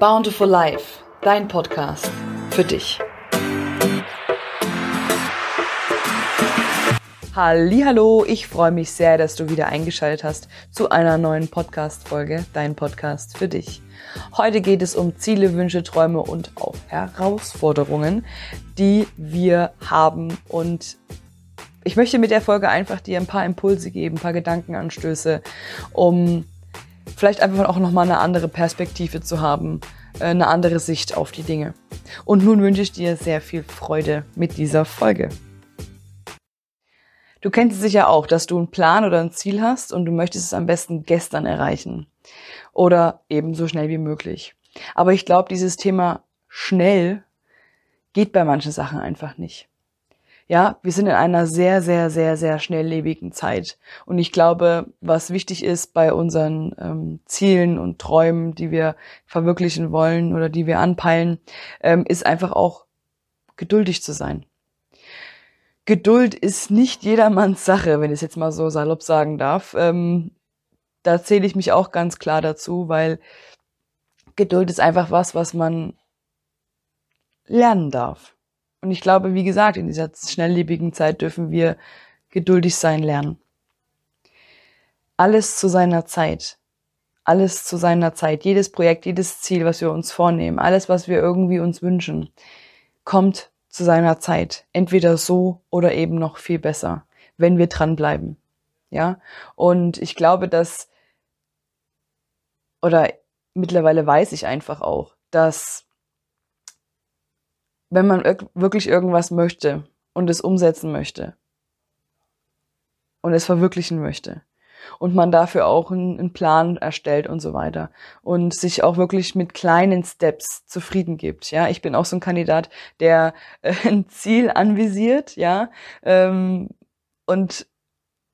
Bountiful Life, dein Podcast für dich. Hallo, ich freue mich sehr, dass du wieder eingeschaltet hast zu einer neuen Podcast Folge, dein Podcast für dich. Heute geht es um Ziele, Wünsche, Träume und auch Herausforderungen, die wir haben und ich möchte mit der Folge einfach dir ein paar Impulse geben, ein paar Gedankenanstöße, um vielleicht einfach auch nochmal eine andere Perspektive zu haben, äh, eine andere Sicht auf die Dinge. Und nun wünsche ich dir sehr viel Freude mit dieser Folge. Du kennst es sicher auch, dass du einen Plan oder ein Ziel hast und du möchtest es am besten gestern erreichen oder eben so schnell wie möglich. Aber ich glaube, dieses Thema schnell geht bei manchen Sachen einfach nicht. Ja, wir sind in einer sehr, sehr, sehr, sehr schnelllebigen Zeit. Und ich glaube, was wichtig ist bei unseren ähm, Zielen und Träumen, die wir verwirklichen wollen oder die wir anpeilen, ähm, ist einfach auch geduldig zu sein. Geduld ist nicht jedermanns Sache, wenn ich es jetzt mal so salopp sagen darf. Ähm, da zähle ich mich auch ganz klar dazu, weil Geduld ist einfach was, was man lernen darf. Und ich glaube, wie gesagt, in dieser schnelllebigen Zeit dürfen wir geduldig sein lernen. Alles zu seiner Zeit. Alles zu seiner Zeit. Jedes Projekt, jedes Ziel, was wir uns vornehmen, alles, was wir irgendwie uns wünschen, kommt zu seiner Zeit. Entweder so oder eben noch viel besser, wenn wir dranbleiben. Ja. Und ich glaube, dass, oder mittlerweile weiß ich einfach auch, dass wenn man wirklich irgendwas möchte und es umsetzen möchte und es verwirklichen möchte und man dafür auch einen, Plan erstellt und so weiter und sich auch wirklich mit kleinen Steps zufrieden gibt. Ja, ich bin auch so ein Kandidat, der äh, ein Ziel anvisiert, ja, ähm, und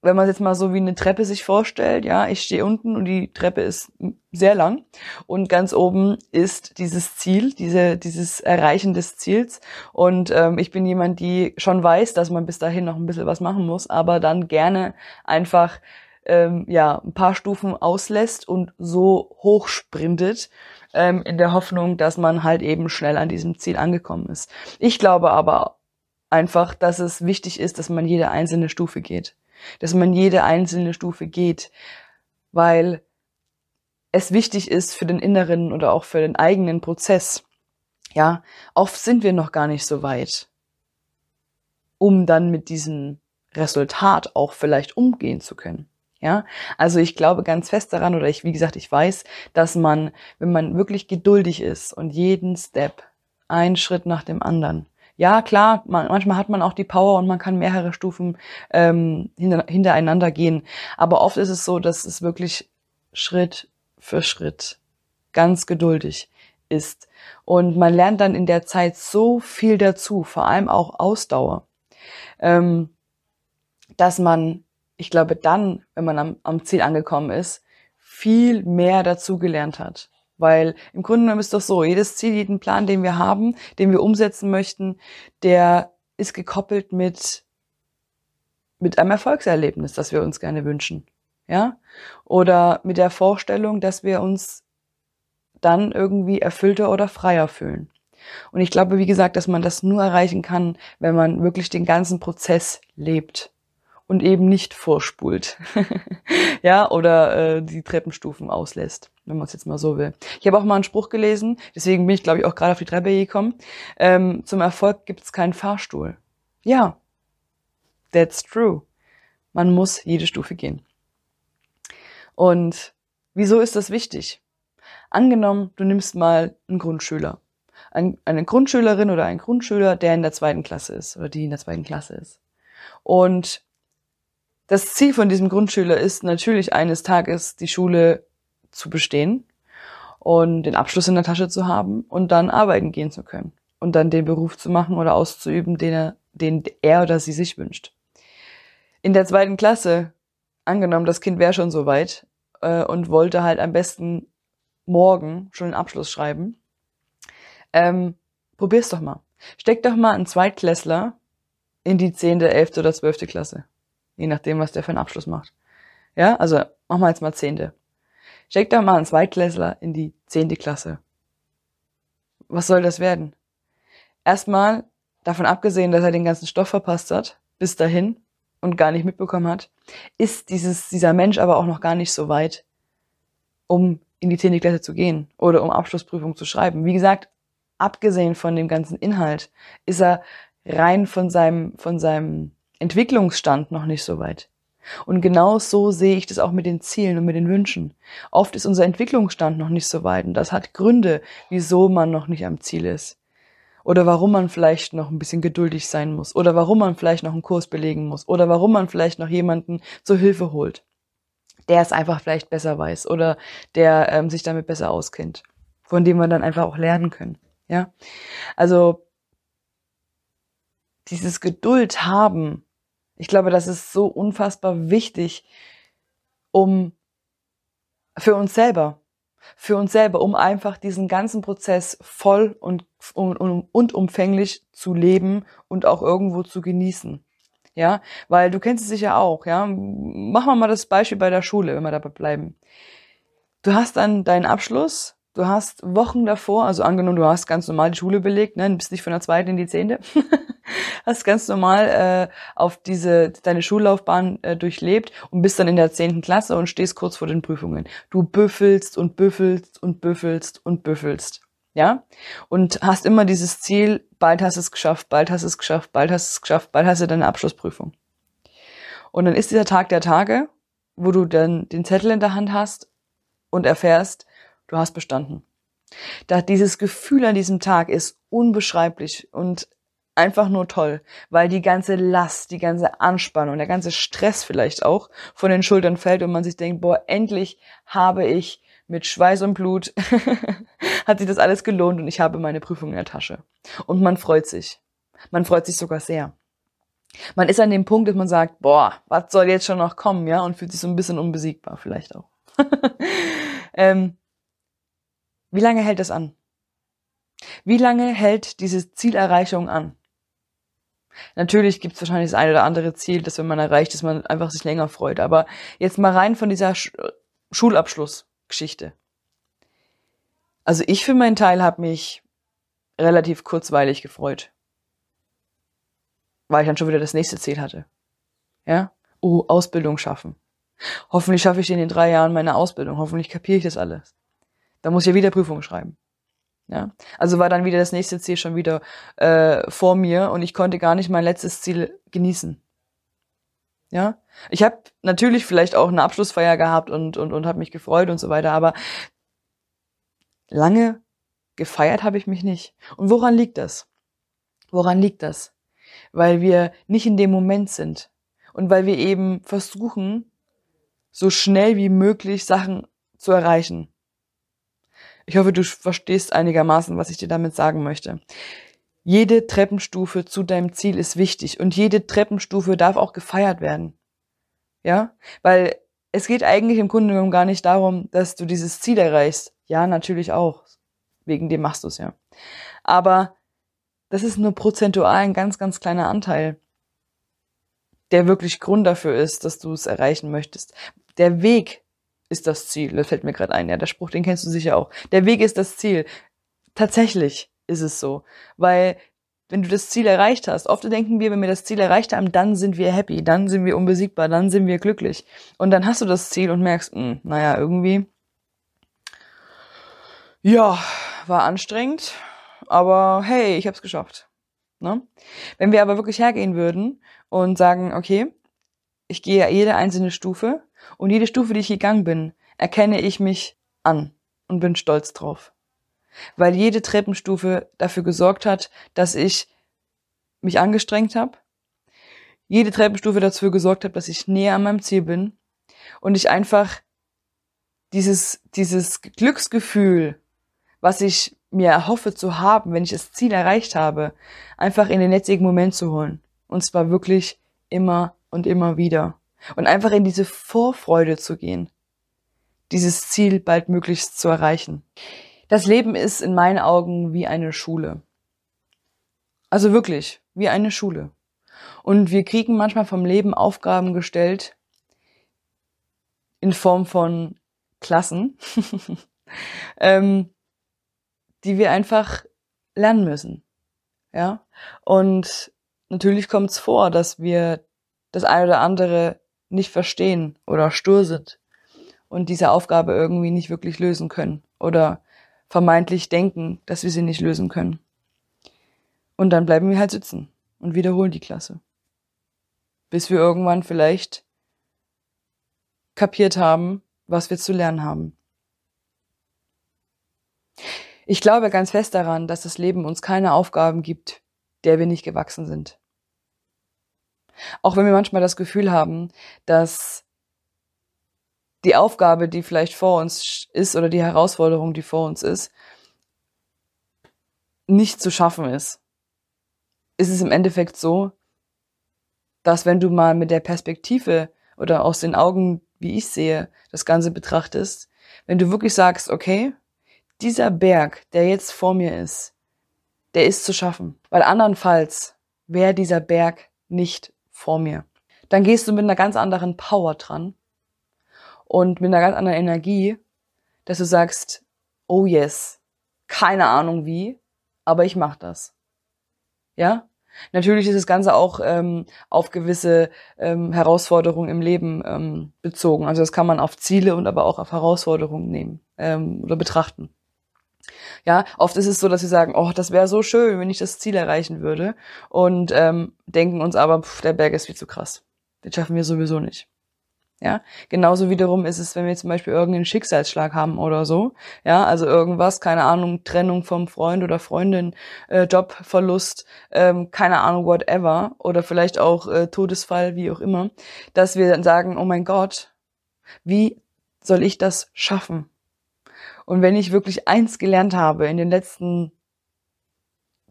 wenn man jetzt mal so wie eine Treppe sich vorstellt, ja, ich stehe unten und die Treppe ist sehr lang und ganz oben ist dieses Ziel, diese, dieses Erreichen des Ziels und ähm, ich bin jemand, die schon weiß, dass man bis dahin noch ein bisschen was machen muss, aber dann gerne einfach ähm, ja ein paar Stufen auslässt und so hoch sprintet ähm, in der Hoffnung, dass man halt eben schnell an diesem Ziel angekommen ist. Ich glaube aber einfach, dass es wichtig ist, dass man jede einzelne Stufe geht dass man jede einzelne Stufe geht, weil es wichtig ist für den inneren oder auch für den eigenen Prozess. Ja, oft sind wir noch gar nicht so weit, um dann mit diesem Resultat auch vielleicht umgehen zu können. Ja, also ich glaube ganz fest daran oder ich, wie gesagt, ich weiß, dass man, wenn man wirklich geduldig ist und jeden Step, einen Schritt nach dem anderen, ja, klar, man, manchmal hat man auch die Power und man kann mehrere Stufen ähm, hinter, hintereinander gehen. Aber oft ist es so, dass es wirklich Schritt für Schritt ganz geduldig ist. Und man lernt dann in der Zeit so viel dazu, vor allem auch Ausdauer, ähm, dass man, ich glaube, dann, wenn man am, am Ziel angekommen ist, viel mehr dazu gelernt hat. Weil im Grunde genommen ist doch so, jedes Ziel, jeden Plan, den wir haben, den wir umsetzen möchten, der ist gekoppelt mit, mit einem Erfolgserlebnis, das wir uns gerne wünschen. Ja? Oder mit der Vorstellung, dass wir uns dann irgendwie erfüllter oder freier fühlen. Und ich glaube, wie gesagt, dass man das nur erreichen kann, wenn man wirklich den ganzen Prozess lebt und eben nicht vorspult. ja, oder äh, die Treppenstufen auslässt, wenn man es jetzt mal so will. Ich habe auch mal einen Spruch gelesen, deswegen bin ich, glaube ich, auch gerade auf die Treppe gekommen. Ähm, zum Erfolg gibt es keinen Fahrstuhl. Ja, that's true. Man muss jede Stufe gehen. Und wieso ist das wichtig? Angenommen, du nimmst mal einen Grundschüler. eine Grundschülerin oder einen Grundschüler, der in der zweiten Klasse ist oder die in der zweiten Klasse ist. Und das Ziel von diesem Grundschüler ist natürlich eines Tages die Schule zu bestehen und den Abschluss in der Tasche zu haben und dann arbeiten gehen zu können und dann den Beruf zu machen oder auszuüben, den er, den er oder sie sich wünscht. In der zweiten Klasse, angenommen, das Kind wäre schon so weit äh, und wollte halt am besten morgen schon den Abschluss schreiben, ähm, probier's doch mal. Steck doch mal einen Zweitklässler in die zehnte, elfte oder zwölfte Klasse je nachdem, was der für einen Abschluss macht. Ja, also machen wir jetzt mal Zehnte. Steck da mal einen Zweitklässler in die zehnte Klasse. was soll das werden? Erstmal davon abgesehen, dass er den ganzen Stoff verpasst hat, bis dahin und gar nicht mitbekommen hat, ist dieses, dieser Mensch aber auch noch gar nicht so weit, um in die 10. Klasse zu gehen oder um Abschlussprüfung zu schreiben. Wie gesagt, abgesehen von dem ganzen Inhalt, ist er rein von seinem, von seinem Entwicklungsstand noch nicht so weit. Und genau so sehe ich das auch mit den Zielen und mit den Wünschen. Oft ist unser Entwicklungsstand noch nicht so weit und das hat Gründe, wieso man noch nicht am Ziel ist. Oder warum man vielleicht noch ein bisschen geduldig sein muss. Oder warum man vielleicht noch einen Kurs belegen muss. Oder warum man vielleicht noch jemanden zur Hilfe holt, der es einfach vielleicht besser weiß oder der ähm, sich damit besser auskennt. Von dem wir dann einfach auch lernen können. Ja. Also, dieses Geduld haben, ich glaube, das ist so unfassbar wichtig, um für uns selber, für uns selber, um einfach diesen ganzen Prozess voll und, und, und umfänglich zu leben und auch irgendwo zu genießen. Ja, weil du kennst es sicher auch, ja. Machen wir mal das Beispiel bei der Schule, wenn wir dabei bleiben. Du hast dann deinen Abschluss Du hast Wochen davor, also angenommen, du hast ganz normal die Schule belegt, ne, bist nicht von der zweiten in die zehnte, hast ganz normal äh, auf diese deine Schullaufbahn äh, durchlebt und bist dann in der zehnten Klasse und stehst kurz vor den Prüfungen. Du büffelst und büffelst und büffelst und büffelst, ja, und hast immer dieses Ziel: bald hast du es geschafft, bald hast du es geschafft, bald hast du es geschafft, bald hast du deine Abschlussprüfung. Und dann ist dieser Tag der Tage, wo du dann den Zettel in der Hand hast und erfährst, du hast bestanden. Da dieses Gefühl an diesem Tag ist unbeschreiblich und einfach nur toll, weil die ganze Last, die ganze Anspannung, der ganze Stress vielleicht auch von den Schultern fällt und man sich denkt, boah, endlich habe ich mit Schweiß und Blut hat sich das alles gelohnt und ich habe meine Prüfung in der Tasche. Und man freut sich. Man freut sich sogar sehr. Man ist an dem Punkt, dass man sagt, boah, was soll jetzt schon noch kommen, ja, und fühlt sich so ein bisschen unbesiegbar vielleicht auch. ähm, wie lange hält es an? Wie lange hält diese Zielerreichung an? Natürlich gibt es wahrscheinlich das eine oder andere Ziel, dass wenn man erreicht, dass man einfach sich länger freut. Aber jetzt mal rein von dieser Sch Schulabschlussgeschichte. Also ich für meinen Teil habe mich relativ kurzweilig gefreut, weil ich dann schon wieder das nächste Ziel hatte. Ja, oh Ausbildung schaffen. Hoffentlich schaffe ich in den drei Jahren meine Ausbildung. Hoffentlich kapiere ich das alles. Da muss ich ja wieder Prüfungen schreiben. Ja, also war dann wieder das nächste Ziel schon wieder äh, vor mir und ich konnte gar nicht mein letztes Ziel genießen. Ja, ich habe natürlich vielleicht auch eine Abschlussfeier gehabt und und und habe mich gefreut und so weiter, aber lange gefeiert habe ich mich nicht. Und woran liegt das? Woran liegt das? Weil wir nicht in dem Moment sind und weil wir eben versuchen, so schnell wie möglich Sachen zu erreichen. Ich hoffe, du verstehst einigermaßen, was ich dir damit sagen möchte. Jede Treppenstufe zu deinem Ziel ist wichtig und jede Treppenstufe darf auch gefeiert werden. Ja? Weil es geht eigentlich im Grunde genommen gar nicht darum, dass du dieses Ziel erreichst. Ja, natürlich auch. Wegen dem machst du es ja. Aber das ist nur prozentual ein ganz, ganz kleiner Anteil, der wirklich Grund dafür ist, dass du es erreichen möchtest. Der Weg ist das Ziel. Das fällt mir gerade ein. Ja, der Spruch, den kennst du sicher auch. Der Weg ist das Ziel. Tatsächlich ist es so, weil wenn du das Ziel erreicht hast, oft denken wir, wenn wir das Ziel erreicht haben, dann sind wir happy, dann sind wir unbesiegbar, dann sind wir glücklich. Und dann hast du das Ziel und merkst, mh, hm, naja, irgendwie, ja, war anstrengend, aber hey, ich hab's geschafft. Ne? Wenn wir aber wirklich hergehen würden und sagen, okay, ich gehe jede einzelne Stufe und jede Stufe, die ich gegangen bin, erkenne ich mich an und bin stolz drauf. Weil jede Treppenstufe dafür gesorgt hat, dass ich mich angestrengt habe. Jede Treppenstufe dafür gesorgt hat, dass ich näher an meinem Ziel bin. Und ich einfach dieses, dieses Glücksgefühl, was ich mir erhoffe zu haben, wenn ich das Ziel erreicht habe, einfach in den jetzigen Moment zu holen. Und zwar wirklich immer und immer wieder und einfach in diese Vorfreude zu gehen, dieses Ziel baldmöglichst zu erreichen. Das Leben ist in meinen Augen wie eine Schule. Also wirklich, wie eine Schule. Und wir kriegen manchmal vom Leben Aufgaben gestellt in Form von Klassen, ähm, die wir einfach lernen müssen. Ja. Und natürlich kommt es vor, dass wir das eine oder andere nicht verstehen oder stur sind und diese Aufgabe irgendwie nicht wirklich lösen können oder vermeintlich denken, dass wir sie nicht lösen können. Und dann bleiben wir halt sitzen und wiederholen die Klasse. Bis wir irgendwann vielleicht kapiert haben, was wir zu lernen haben. Ich glaube ganz fest daran, dass das Leben uns keine Aufgaben gibt, der wir nicht gewachsen sind. Auch wenn wir manchmal das Gefühl haben, dass die Aufgabe, die vielleicht vor uns ist oder die Herausforderung, die vor uns ist, nicht zu schaffen ist, ist es im Endeffekt so, dass wenn du mal mit der Perspektive oder aus den Augen, wie ich sehe, das Ganze betrachtest, wenn du wirklich sagst, okay, dieser Berg, der jetzt vor mir ist, der ist zu schaffen, weil andernfalls wäre dieser Berg nicht vor mir. Dann gehst du mit einer ganz anderen Power dran und mit einer ganz anderen Energie, dass du sagst, oh yes, keine Ahnung wie, aber ich mach das. Ja? Natürlich ist das Ganze auch ähm, auf gewisse ähm, Herausforderungen im Leben ähm, bezogen. Also das kann man auf Ziele und aber auch auf Herausforderungen nehmen ähm, oder betrachten. Ja, oft ist es so, dass wir sagen, oh, das wäre so schön, wenn ich das Ziel erreichen würde und ähm, denken uns aber, pff, der Berg ist viel zu krass. Den schaffen wir sowieso nicht. Ja, genauso wiederum ist es, wenn wir zum Beispiel irgendeinen Schicksalsschlag haben oder so. Ja, also irgendwas, keine Ahnung, Trennung vom Freund oder Freundin, äh, Jobverlust, ähm, keine Ahnung, whatever. Oder vielleicht auch äh, Todesfall, wie auch immer. Dass wir dann sagen, oh mein Gott, wie soll ich das schaffen? Und wenn ich wirklich eins gelernt habe in den letzten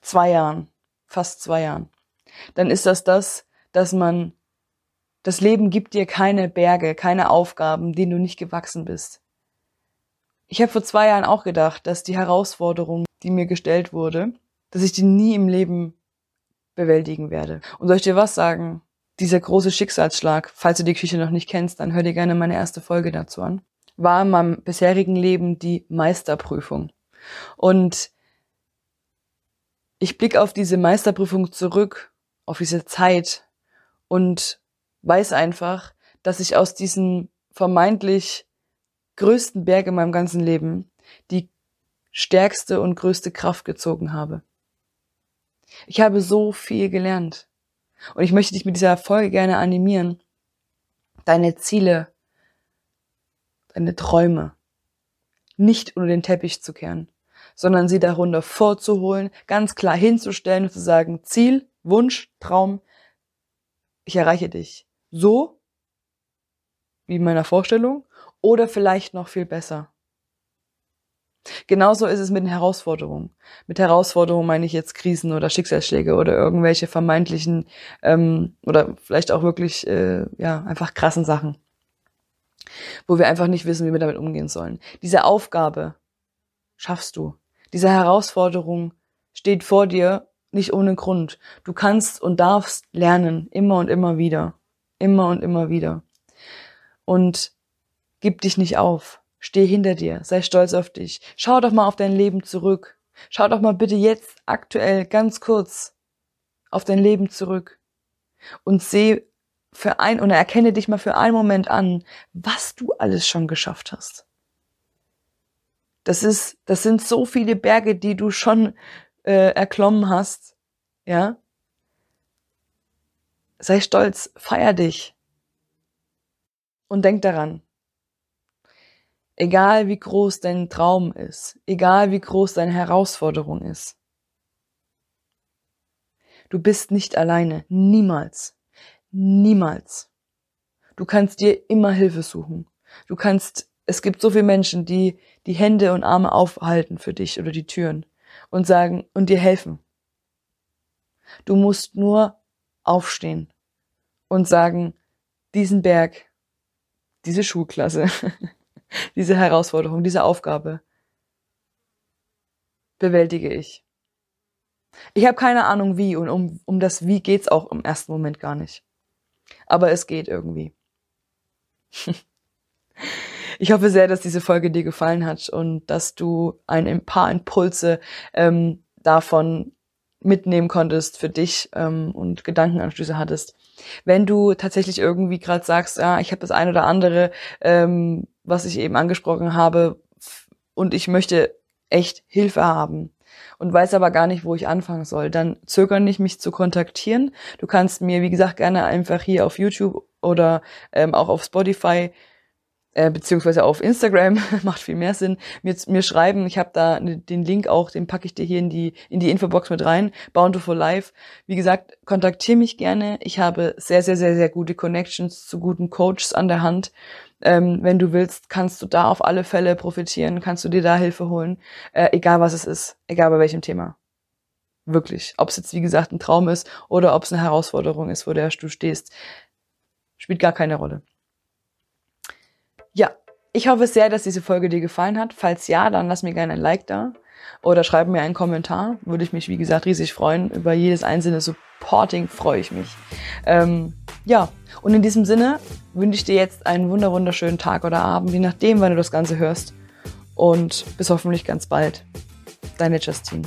zwei Jahren, fast zwei Jahren, dann ist das das, dass man das Leben gibt dir keine Berge, keine Aufgaben, denen du nicht gewachsen bist. Ich habe vor zwei Jahren auch gedacht, dass die Herausforderung, die mir gestellt wurde, dass ich die nie im Leben bewältigen werde. Und soll ich dir was sagen? Dieser große Schicksalsschlag, falls du die Küche noch nicht kennst, dann hör dir gerne meine erste Folge dazu an, war in meinem bisherigen Leben die Meisterprüfung. Und ich blicke auf diese Meisterprüfung zurück, auf diese Zeit und weiß einfach, dass ich aus diesem vermeintlich größten Berg in meinem ganzen Leben die stärkste und größte Kraft gezogen habe. Ich habe so viel gelernt. Und ich möchte dich mit dieser Folge gerne animieren, deine Ziele, deine Träume nicht unter den Teppich zu kehren, sondern sie darunter vorzuholen, ganz klar hinzustellen und zu sagen, Ziel, Wunsch, Traum, ich erreiche dich so wie in meiner Vorstellung oder vielleicht noch viel besser. Genauso ist es mit den Herausforderungen. Mit Herausforderungen meine ich jetzt Krisen oder Schicksalsschläge oder irgendwelche vermeintlichen ähm, oder vielleicht auch wirklich äh, ja einfach krassen Sachen, wo wir einfach nicht wissen, wie wir damit umgehen sollen. Diese Aufgabe schaffst du. Diese Herausforderung steht vor dir nicht ohne Grund. Du kannst und darfst lernen, immer und immer wieder. Immer und immer wieder. Und gib dich nicht auf. Steh hinter dir. Sei stolz auf dich. Schau doch mal auf dein Leben zurück. Schau doch mal bitte jetzt aktuell ganz kurz auf dein Leben zurück und seh für ein oder erkenne dich mal für einen Moment an, was du alles schon geschafft hast. Das ist, das sind so viele Berge, die du schon äh, erklommen hast, ja. Sei stolz, feier dich. Und denk daran, egal wie groß dein Traum ist, egal wie groß deine Herausforderung ist, du bist nicht alleine, niemals, niemals. Du kannst dir immer Hilfe suchen. Du kannst, es gibt so viele Menschen, die die Hände und Arme aufhalten für dich oder die Türen und sagen und dir helfen. Du musst nur aufstehen und sagen, diesen Berg, diese Schulklasse, diese Herausforderung, diese Aufgabe bewältige ich. Ich habe keine Ahnung wie und um, um das Wie geht's auch im ersten Moment gar nicht. Aber es geht irgendwie. Ich hoffe sehr, dass diese Folge dir gefallen hat und dass du ein paar Impulse ähm, davon mitnehmen konntest für dich ähm, und Gedankenanstöße hattest. Wenn du tatsächlich irgendwie gerade sagst, ja, ich habe das ein oder andere, ähm, was ich eben angesprochen habe, und ich möchte echt Hilfe haben und weiß aber gar nicht, wo ich anfangen soll, dann zögere nicht, mich zu kontaktieren. Du kannst mir, wie gesagt, gerne einfach hier auf YouTube oder ähm, auch auf Spotify äh, beziehungsweise auf Instagram, macht viel mehr Sinn, mir, mir schreiben. Ich habe da ne, den Link auch, den packe ich dir hier in die, in die Infobox mit rein, Bountiful Life. Wie gesagt, kontaktiere mich gerne. Ich habe sehr, sehr, sehr, sehr gute Connections zu guten Coaches an der Hand. Ähm, wenn du willst, kannst du da auf alle Fälle profitieren, kannst du dir da Hilfe holen, äh, egal was es ist, egal bei welchem Thema. Wirklich. Ob es jetzt, wie gesagt, ein Traum ist oder ob es eine Herausforderung ist, vor der du stehst, spielt gar keine Rolle. Ja, ich hoffe sehr, dass diese Folge dir gefallen hat. Falls ja, dann lass mir gerne ein Like da oder schreib mir einen Kommentar. Würde ich mich, wie gesagt, riesig freuen. Über jedes einzelne Supporting freue ich mich. Ähm, ja, und in diesem Sinne wünsche ich dir jetzt einen wunderschönen Tag oder Abend, je nachdem, wann du das Ganze hörst. Und bis hoffentlich ganz bald. Deine Justine.